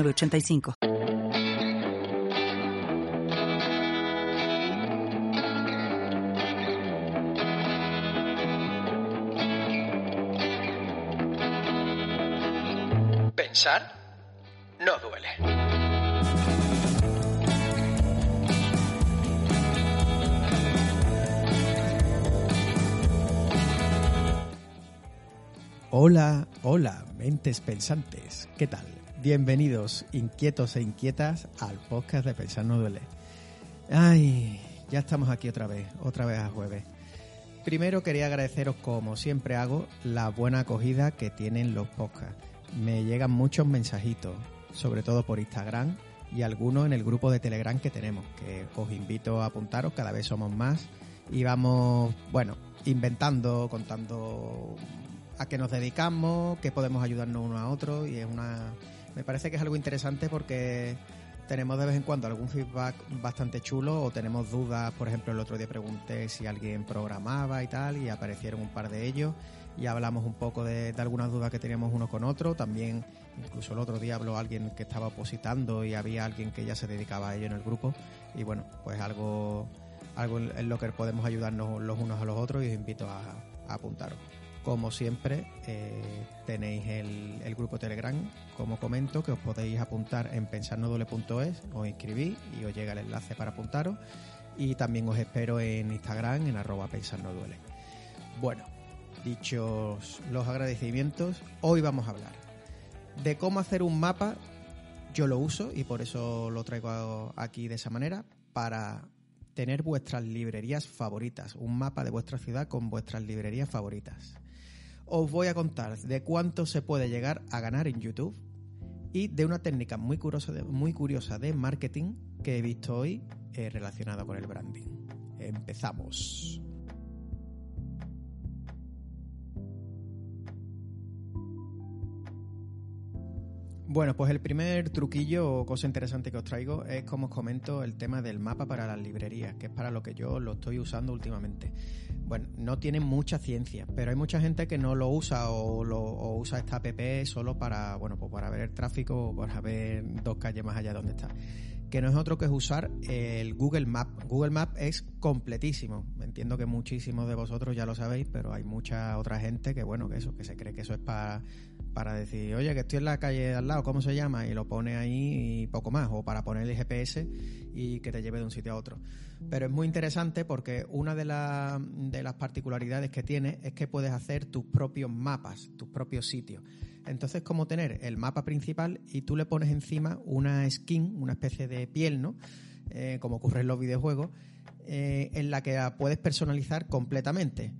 85 Pensar no duele. Hola, hola, mentes pensantes, ¿qué tal? Bienvenidos, inquietos e inquietas, al podcast de Pensar No Duele. Ay, ya estamos aquí otra vez, otra vez a jueves. Primero quería agradeceros, como siempre hago, la buena acogida que tienen los podcasts. Me llegan muchos mensajitos, sobre todo por Instagram y algunos en el grupo de Telegram que tenemos, que os invito a apuntaros, cada vez somos más y vamos, bueno, inventando, contando a qué nos dedicamos, qué podemos ayudarnos uno a otro y es una me parece que es algo interesante porque tenemos de vez en cuando algún feedback bastante chulo o tenemos dudas, por ejemplo el otro día pregunté si alguien programaba y tal y aparecieron un par de ellos y hablamos un poco de, algunas dudas que teníamos uno con otro, también incluso el otro día habló alguien que estaba opositando y había alguien que ya se dedicaba a ello en el grupo. Y bueno, pues algo, algo en lo que podemos ayudarnos los unos a los otros y os invito a, a apuntaros. Como siempre, eh, tenéis el, grupo Telegram, como comento, que os podéis apuntar en pensarnodole.es, os inscribís y os llega el enlace para apuntaros. Y también os espero en Instagram, en arroba pensarnoduele. Bueno, dichos los agradecimientos, hoy vamos a hablar de cómo hacer un mapa. Yo lo uso y por eso lo traigo aquí de esa manera, para tener vuestras librerías favoritas, un mapa de vuestra ciudad con vuestras librerías favoritas os voy a contar de cuánto se puede llegar a ganar en YouTube y de una técnica muy curiosa de, muy curiosa de marketing que he visto hoy eh, relacionada con el branding. Empezamos. Bueno, pues el primer truquillo o cosa interesante que os traigo es, como os comento, el tema del mapa para las librerías, que es para lo que yo lo estoy usando últimamente. Bueno, no tiene mucha ciencia, pero hay mucha gente que no lo usa o, lo, usa esta app solo para, bueno, pues para ver el tráfico o para ver dos calles más allá de donde está que no es otro que usar el Google Map. Google Map es completísimo. Entiendo que muchísimos de vosotros ya lo sabéis, pero hay mucha otra gente que, bueno, que eso, que se cree que eso es para para decir, oye, que estoy en la calle al lado, ¿cómo se llama? Y lo pone ahí y poco más, o para poner el GPS y que te lleve de un sitio a otro. Pero es muy interesante porque una de, las particularidades que tiene es que puedes hacer tus propios mapas, tus propios sitios. Entonces, es como tener el mapa principal y tú le pones encima una skin, una especie de piel, ¿no? Eh, como ocurre en los videojuegos, eh, en la que la puedes personalizar completamente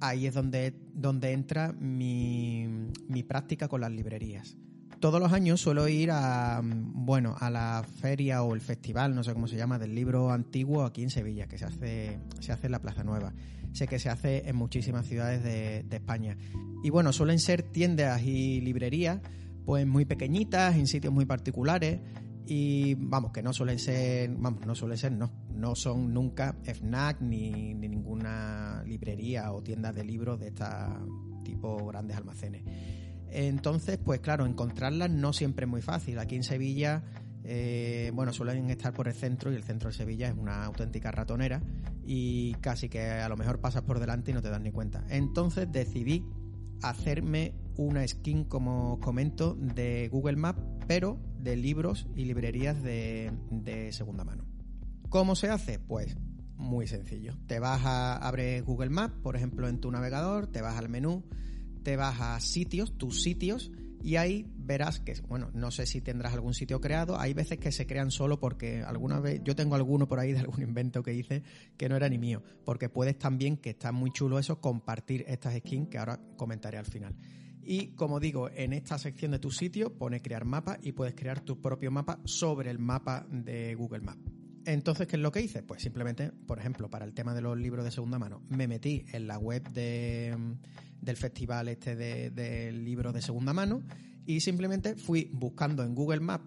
ahí es donde, donde entra mi, mi práctica con las librerías. Todos los años suelo ir a, bueno, a la feria o el festival, no sé cómo se llama, del libro antiguo aquí en Sevilla, que se hace, se hace en la Plaza Nueva. Sé que se hace en muchísimas ciudades de, España. Y bueno, suelen ser tiendas y librerías, pues muy pequeñitas, en sitios muy particulares, y vamos, que no suelen ser, vamos, no suelen ser, no, no son nunca FNAC ni, ninguna librería o tienda de libros de este tipo grandes almacenes. Entonces, pues claro, encontrarlas no siempre es muy fácil. Aquí en Sevilla, eh, bueno, suelen estar por el centro y el centro de Sevilla es una auténtica ratonera y casi que a lo mejor pasas por delante y no te das ni cuenta. Entonces decidí hacerme una skin, como comento, de Google Maps, pero de libros y librerías de, segunda mano. ¿Cómo se hace? Pues muy sencillo. Te vas a abrir Google Maps, por ejemplo, en tu navegador, te vas al menú, te vas a sitios, tus sitios, y ahí verás que, bueno, no sé si tendrás algún sitio creado, hay veces que se crean solo porque alguna vez, yo tengo alguno por ahí de algún invento que hice que no era ni mío, porque puedes también, que está muy chulo eso, compartir estas skins que ahora comentaré al final. Y como digo, en esta sección de tu sitio pone crear mapa y puedes crear tu propio mapa sobre el mapa de Google Maps. Entonces, ¿qué es lo que hice? Pues simplemente, por ejemplo, para el tema de los libros de segunda mano, me metí en la web del festival este de, libros de segunda mano y simplemente fui buscando en Google Maps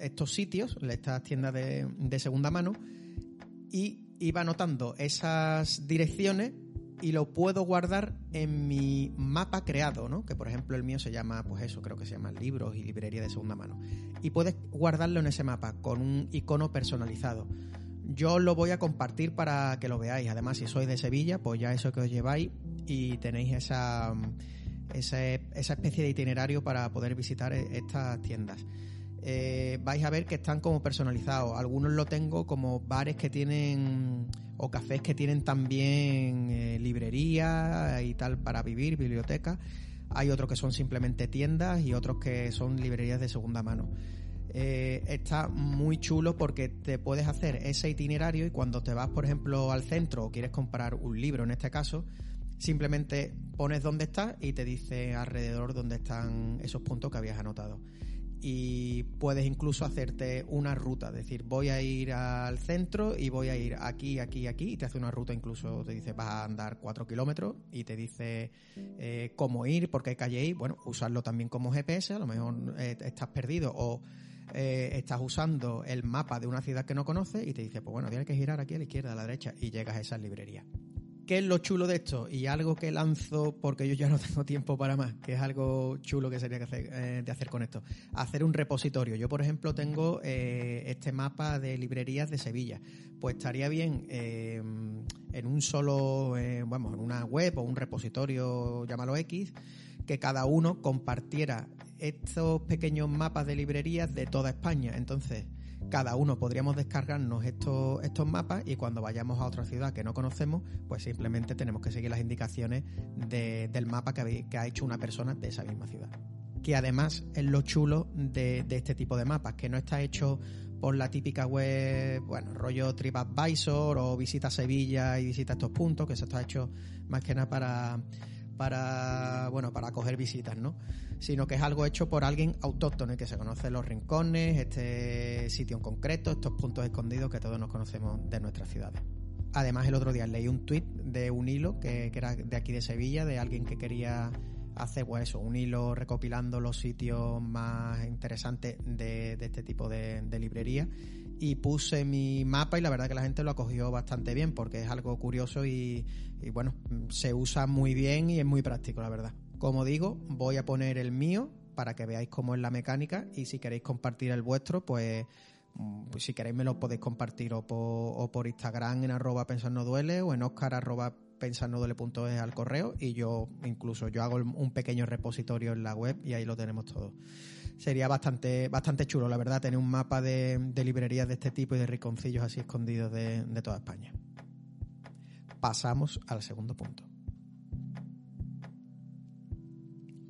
estos sitios, estas tiendas de, de segunda mano, y iba anotando esas direcciones y lo puedo guardar en mi mapa creado, ¿no? Que por ejemplo el mío se llama, pues eso, creo que se llama libros y librería de segunda mano. Y puedes guardarlo en ese mapa con un icono personalizado. Yo lo voy a compartir para que lo veáis. Además, si sois de Sevilla, pues ya eso que os lleváis y tenéis esa, esa, esa especie de itinerario para poder visitar e, estas tiendas. Eh, vais a ver que están como personalizados. Algunos lo tengo como bares que tienen o cafés que tienen también eh, librería y tal para vivir, biblioteca. Hay otros que son simplemente tiendas y otros que son librerías de segunda mano. Eh, está muy chulo porque te puedes hacer ese itinerario y cuando te vas, por ejemplo, al centro o quieres comprar un libro en este caso, simplemente pones dónde estás y te dice alrededor dónde están esos puntos que habías anotado. Y puedes incluso hacerte una ruta, es decir, voy a ir al centro y voy a ir aquí, aquí, aquí, y te hace una ruta incluso, te dice vas a andar cuatro kilómetros y te dice eh, cómo ir, por qué calle ir, bueno, usarlo también como GPS, a lo mejor eh, estás perdido o eh, estás usando el mapa de una ciudad que no conoces y te dice, pues bueno, tienes que girar aquí a la izquierda, a la derecha y llegas a esa librería. ¿Qué es lo chulo de esto? Y algo que lanzo porque yo ya no tengo tiempo para más, que es algo chulo que sería que hacer, eh, de hacer con esto. Hacer un repositorio. Yo, por ejemplo, tengo eh, este mapa de librerías de Sevilla. Pues estaría bien en un solo, vamos, en una web o un repositorio, llámalo X, que cada uno compartiera estos pequeños mapas de librerías de toda España. Entonces, cada uno podríamos descargarnos estos, estos mapas y cuando vayamos a otra ciudad que no conocemos, pues simplemente tenemos que seguir las indicaciones del mapa que, ha hecho una persona de esa misma ciudad. Que además es lo chulo de, este tipo de mapas, que no está hecho por la típica web, bueno, rollo TripAdvisor o visita Sevilla y visita estos puntos, que eso está hecho más que nada para para, bueno, para acoger visitas, ¿no? Sino que es algo hecho por alguien autóctono y que se conoce los rincones, este sitio en concreto, estos puntos escondidos que todos nos conocemos de nuestras ciudades. Además, el otro día leí un tuit de un hilo que, era de aquí de Sevilla, de alguien que quería hacer pues eso, un hilo recopilando los sitios más interesantes de, este tipo de, de librería y puse mi mapa y la verdad que la gente lo acogió bastante bien porque es algo curioso y, bueno, se usa muy bien y es muy práctico, la verdad. Como digo, voy a poner el mío para que veáis cómo es la mecánica y si queréis compartir el vuestro, pues, mm, pues si queréis me lo podéis compartir o por, Instagram en arroba no duele o en oscar arroba pensar no duele punto es al correo y yo incluso yo hago un pequeño repositorio en la web y ahí lo tenemos todo sería bastante, bastante chulo, la verdad, tener un mapa de, librerías de este tipo y de riconcillos así escondidos de, toda España. Pasamos al segundo punto.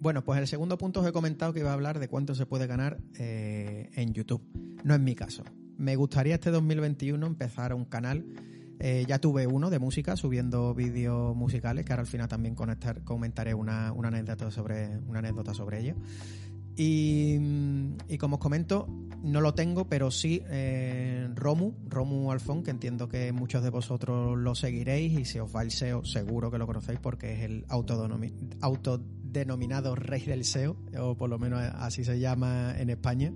Bueno, pues el segundo punto os he comentado que iba a hablar de cuánto se puede ganar eh, en YouTube. No es mi caso. Me gustaría este 2021 empezar un canal. Eh, ya tuve uno de música subiendo vídeos musicales, que ahora al final también comentaré una, anécdota sobre una anécdota sobre ello. Y, como os comento, no lo tengo, pero sí eh, Romu, Romu Alfón, que entiendo que muchos de vosotros lo seguiréis y si os va el SEO, seguro que lo conocéis porque es el autodenominado rey del SEO, o por lo menos así se llama en España.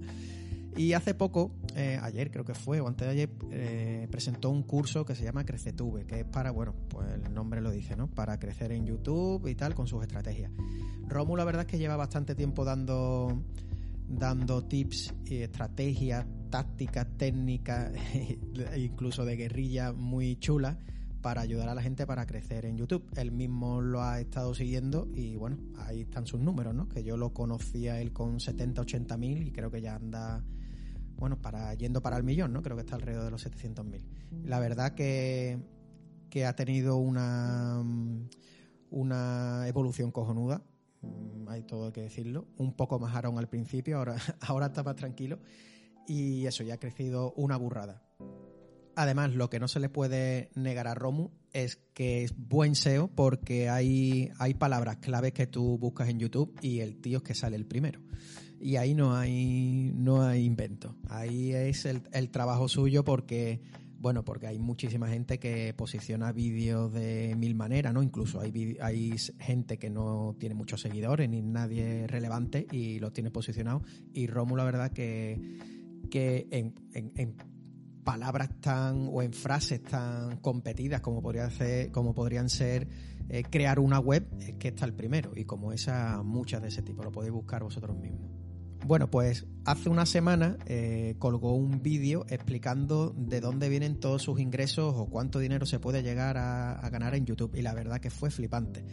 Y hace poco, eh, ayer creo que fue, o antes de ayer, eh, presentó un curso que se llama Crecetube, que es para, bueno, pues el nombre lo dice, ¿no? Para crecer en YouTube y tal con sus estrategias. Romu la verdad es que lleva bastante tiempo dando, dando tips y estrategias, tácticas, técnicas, incluso de guerrilla muy chulas para ayudar a la gente para crecer en YouTube. Él mismo lo ha estado siguiendo y bueno, ahí están sus números, ¿no? Que yo lo conocía él con 70, 80 mil y creo que ya anda bueno, para yendo para el millón, ¿no? Creo que está alrededor de los 700.000. La verdad que, que ha tenido una, una evolución cojonuda, mm, hay todo que decirlo, un poco más Aaron al principio, ahora, ahora está más tranquilo, y eso, ya ha crecido una burrada. Además, lo que no se le puede negar a Romu es que es buen SEO porque hay, hay palabras claves que tú buscas en YouTube y el tío es que sale el primero. Y ahí no hay, no hay invento. Ahí es el, el trabajo suyo porque bueno, porque hay muchísima gente que posiciona vídeos de mil maneras, ¿no? Incluso hay, hay gente que no tiene muchos seguidores ni nadie relevante y los tiene posicionados. Y Romu, la verdad, que, que en, en, palabras tan o en frases tan competidas como, podría ser, como podrían ser eh, crear una web, es que está el primero. Y como esa, muchas de ese tipo, lo podéis buscar vosotros mismos. Bueno, pues hace una semana eh, colgó un vídeo explicando de dónde vienen todos sus ingresos o cuánto dinero se puede llegar a, ganar en YouTube. Y la verdad que fue flipante.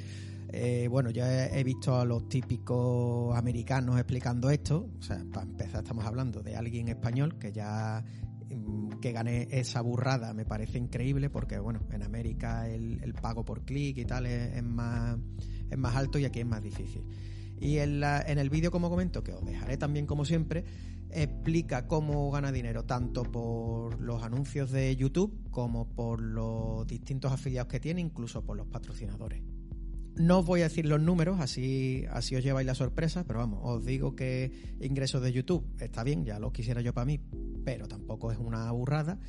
Eh, bueno, ya he, visto a los típicos americanos explicando esto. O sea, para empezar estamos hablando de alguien español que ya mm, que gane esa burrada me parece increíble porque bueno, en América el, pago por clic y tal es, más, es más alto y aquí es más difícil. Y en, la, en el vídeo, como comento, que os dejaré también como siempre, explica cómo gana dinero tanto por los anuncios de YouTube como por los distintos afiliados que tiene, incluso por los patrocinadores. No os voy a decir los números, así, así os lleváis la sorpresa, pero vamos, os digo que ingresos de YouTube está bien, ya lo quisiera yo para mí, pero tampoco es una burrada.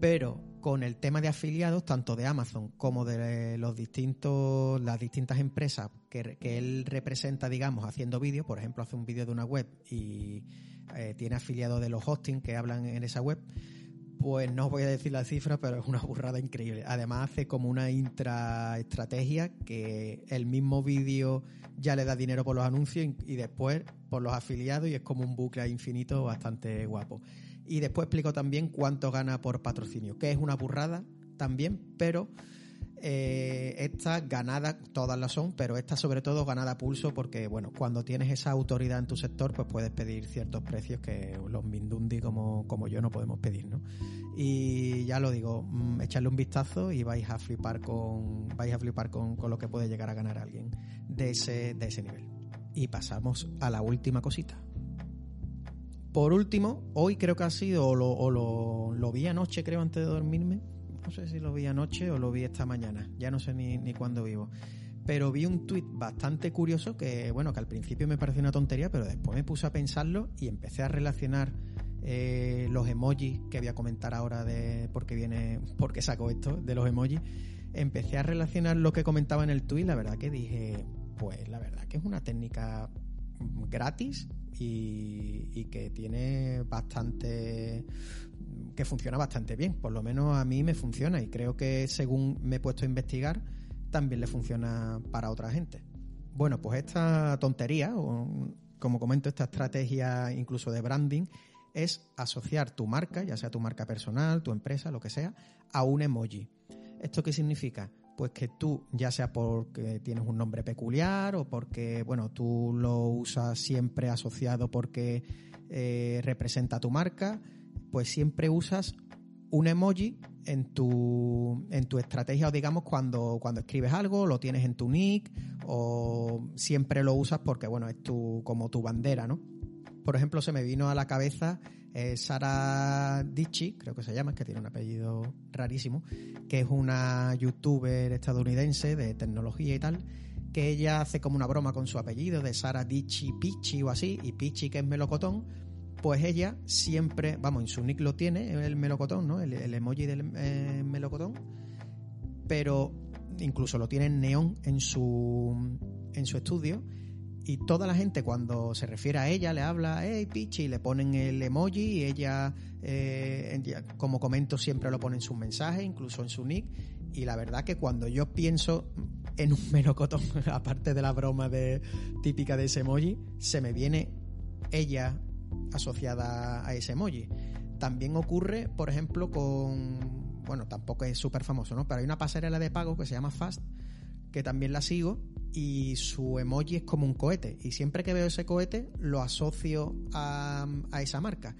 Pero con el tema de afiliados, tanto de Amazon como de los distintos, las distintas empresas que, él representa, digamos, haciendo vídeos, por ejemplo, hace un vídeo de una web y eh, tiene afiliados de los hosting que hablan en esa web, pues no os voy a decir la cifra, pero es una burrada increíble. Además hace como una intraestrategia que el mismo vídeo ya le da dinero por los anuncios y después por los afiliados y es como un bucle infinito bastante guapo. Y después explico también cuánto gana por patrocinio, que es una burrada también, pero eh, estas ganadas, todas las son, pero esta sobre todo ganada a pulso porque, bueno, cuando tienes esa autoridad en tu sector, pues puedes pedir ciertos precios que los Mindundi como, como yo no podemos pedir, ¿no? Y ya lo digo, mm, echarle un vistazo y vais a flipar con, vais a flipar con, con lo que puede llegar a ganar alguien de ese, de ese nivel. Y pasamos a la última cosita. Por último, hoy creo que ha sido, o lo, lo, vi anoche, creo, antes de dormirme. No sé si lo vi anoche o lo vi esta mañana. Ya no sé ni, ni cuándo vivo. Pero vi un tuit bastante curioso que, bueno, que al principio me pareció una tontería, pero después me puse a pensarlo y empecé a relacionar eh, los emojis que voy a comentar ahora de por qué viene, por qué saco esto de los emojis. Empecé a relacionar lo que comentaba en el tuit, la verdad que dije, pues la verdad que es una técnica gratis y, que tiene bastante que funciona bastante bien. Por lo menos a mí me funciona y creo que según me he puesto a investigar también le funciona para otra gente. Bueno pues esta tontería como comento esta estrategia incluso de branding es asociar tu marca ya sea tu marca personal tu empresa lo que sea a un emoji. Esto qué significa pues que tú, ya sea porque tienes un nombre peculiar o porque, bueno, tú lo usas siempre asociado porque eh, representa tu marca, pues siempre usas un emoji en tu, en tu estrategia o digamos cuando, cuando escribes algo, lo tienes en tu nick o siempre lo usas porque, bueno, es tu, como tu bandera, ¿no? Por ejemplo, se me vino a la cabeza eh, Sara Dichi, creo que se llama, que tiene un apellido rarísimo, que es una youtuber estadounidense de tecnología y tal, que ella hace como una broma con su apellido de Sara Dichi Pichi o así, y Pichi que es melocotón, pues ella siempre, vamos, en su nick lo tiene, el melocotón, ¿no? El, emoji del eh, melocotón, pero incluso lo tiene en neón en su, en su estudio y toda la gente cuando se refiere a ella le habla, hey Pichi, le ponen el emoji y ella, eh, como comento, siempre lo pone en sus mensajes, incluso en su nick. Y la verdad que cuando yo pienso en un melocotón, aparte de la broma de, típica de ese emoji, se me viene ella asociada a ese emoji. También ocurre, por ejemplo, con, bueno, tampoco es súper famoso, ¿no? Pero hay una pasarela de pago que se llama Fast, que también la sigo y su emoji es como un cohete. Y siempre que veo ese cohete lo asocio a, esa marca.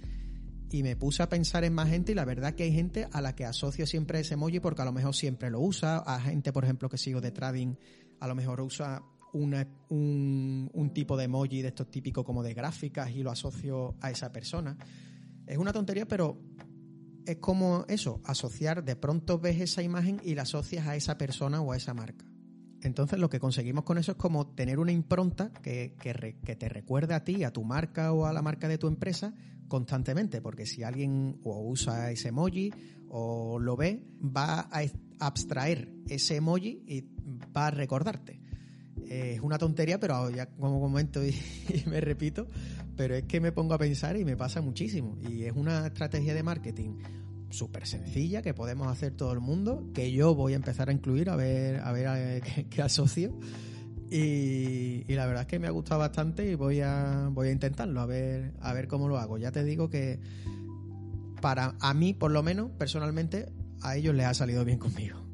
Y me puse a pensar en más gente y la verdad que hay gente a la que asocio siempre ese emoji porque a lo mejor siempre lo usa. A gente, por ejemplo, que sigo de trading, a lo mejor usa un, un tipo de emoji de estos típicos como de gráficas y lo asocio a esa persona. Es una tontería, pero es como eso, asociar, de pronto ves esa imagen y la asocias a esa persona o a esa marca. Entonces lo que conseguimos con eso es como tener una impronta que, que, te recuerde a ti, a tu marca o a la marca de tu empresa constantemente, porque si alguien o usa ese emoji o lo ve, va a abstraer ese emoji y va a recordarte. es una tontería, pero ya como comento y, me repito, pero es que me pongo a pensar y me pasa muchísimo. Y es una estrategia de marketing súper sencilla que podemos hacer todo el mundo, que yo voy a empezar a incluir a ver, a ver a, qué, asocio. Y, la verdad es que me ha gustado bastante y voy a, voy a intentarlo, a ver, a ver cómo lo hago. Ya te digo que para a mí, por lo menos, personalmente, a ellos les ha salido bien conmigo.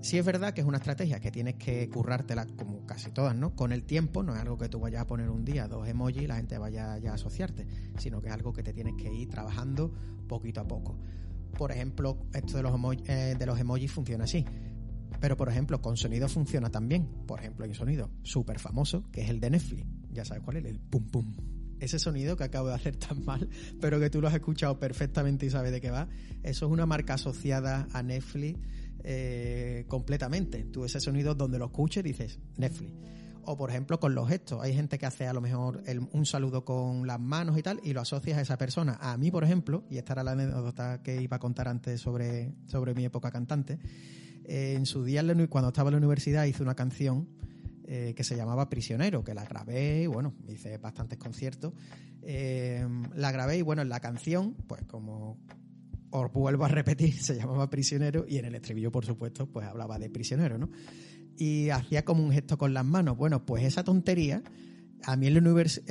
Sí es verdad que es una estrategia que tienes que currártela como casi todas, ¿no? Con el tiempo, no es algo que tú vayas a poner un día, dos emojis y la gente vaya ya a asociarte, sino que es algo que te tienes que ir trabajando poquito a poco. Por ejemplo, esto de los, eh, de los emojis funciona así. Pero, por ejemplo, con sonido funciona también. Por ejemplo, hay un sonido súper famoso que es el de Netflix. Ya sabes cuál es, el pum pum. Ese sonido que acabo de hacer tan mal, pero que tú lo has escuchado perfectamente y sabes de qué va. Eso es una marca asociada a Netflix eh, completamente. Tú ese sonido donde lo escuches dices Netflix o por ejemplo con los gestos. Hay gente que hace a lo mejor un saludo con las manos y tal y lo asocias a esa persona. A mí, por ejemplo, y esta era la anécdota que iba a contar antes sobre, sobre mi época cantante, eh, en su día cuando estaba en la universidad hice una canción eh, que se llamaba Prisionero, que la grabé y bueno, hice bastantes conciertos. Eh, la grabé y bueno, en la canción, pues como os vuelvo a repetir, se llamaba Prisionero y en el estribillo, por supuesto, pues hablaba de prisionero, ¿no? Y hacía como un gesto con las manos. Bueno, pues esa tontería, a mí en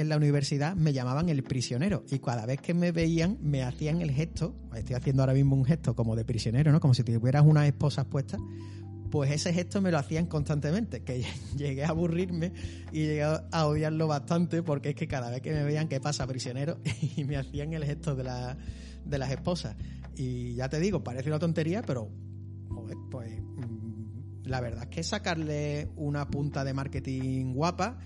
la, universidad me llamaban el prisionero y cada vez que me veían me hacían el gesto, estoy haciendo ahora mismo un gesto como de prisionero, ¿no? Como si tuvieras unas esposas puestas. Pues ese gesto me lo hacían constantemente, que llegué a aburrirme y llegué a odiarlo bastante porque es que cada vez que me veían, ¿qué pasa, prisionero? Y me hacían el gesto de, la, de las esposas. Y ya te digo, parece una tontería, pero pues la verdad es que sacarle una punta de marketing guapa,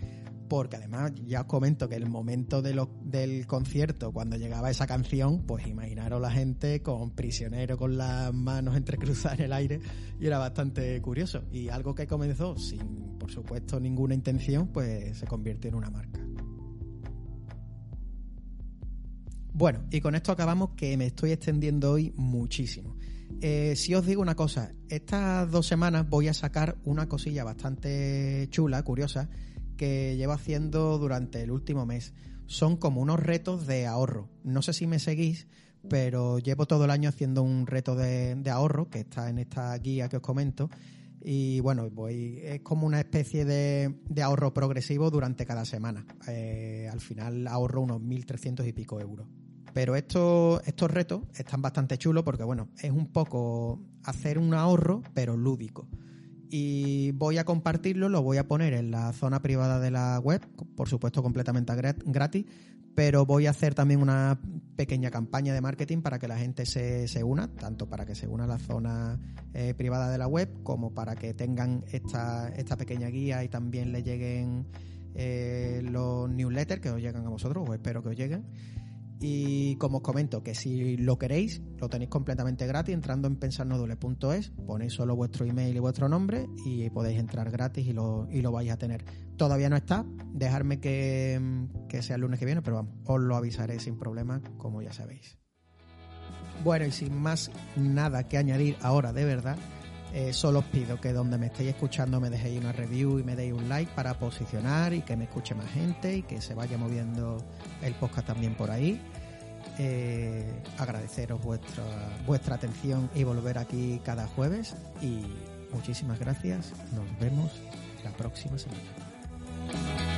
porque además ya os comento que el momento de del concierto, cuando llegaba esa canción, pues imaginaros la gente con prisionero, con las manos entrecruzadas en el aire, y era bastante curioso. Y algo que comenzó sin, por supuesto, ninguna intención, pues se convierte en una marca. Bueno, y con esto acabamos que me estoy extendiendo hoy muchísimo. Eh, si os digo una cosa, estas dos semanas voy a sacar una cosilla bastante chula, curiosa, que llevo haciendo durante el último mes. Son como unos retos de ahorro. No sé si me seguís, pero llevo todo el año haciendo un reto de, ahorro que está en esta guía que os comento. Y bueno, voy, es como una especie de, ahorro progresivo durante cada semana. Eh, al final ahorro unos 1.300 y pico euros. Pero estos, estos retos están bastante chulos porque, bueno, es un poco hacer un ahorro, pero lúdico. Y voy a compartirlo, lo voy a poner en la zona privada de la web, por supuesto completamente gratis, pero voy a hacer también una pequeña campaña de marketing para que la gente se, se una, tanto para que se una a la zona eh, privada de la web como para que tengan esta, esta pequeña guía y también le lleguen eh, los newsletters que os llegan a vosotros, o espero que os lleguen. Y como os comento, que si lo queréis, lo tenéis completamente gratis entrando en pensarnodule.es, ponéis solo vuestro email y vuestro nombre y podéis entrar gratis y lo, y lo vais a tener. Todavía no está, dejarme que, que sea el lunes que viene, pero vamos, os lo avisaré sin problema, como ya sabéis. Bueno, y sin más nada que añadir ahora de verdad, eh, solo os pido que donde me estéis escuchando me dejéis una review y me deis un like para posicionar y que me escuche más gente y que se vaya moviendo el podcast también por ahí. Eh, agradeceros vuestra, vuestra atención y volver aquí cada jueves y muchísimas gracias. Nos vemos la próxima semana.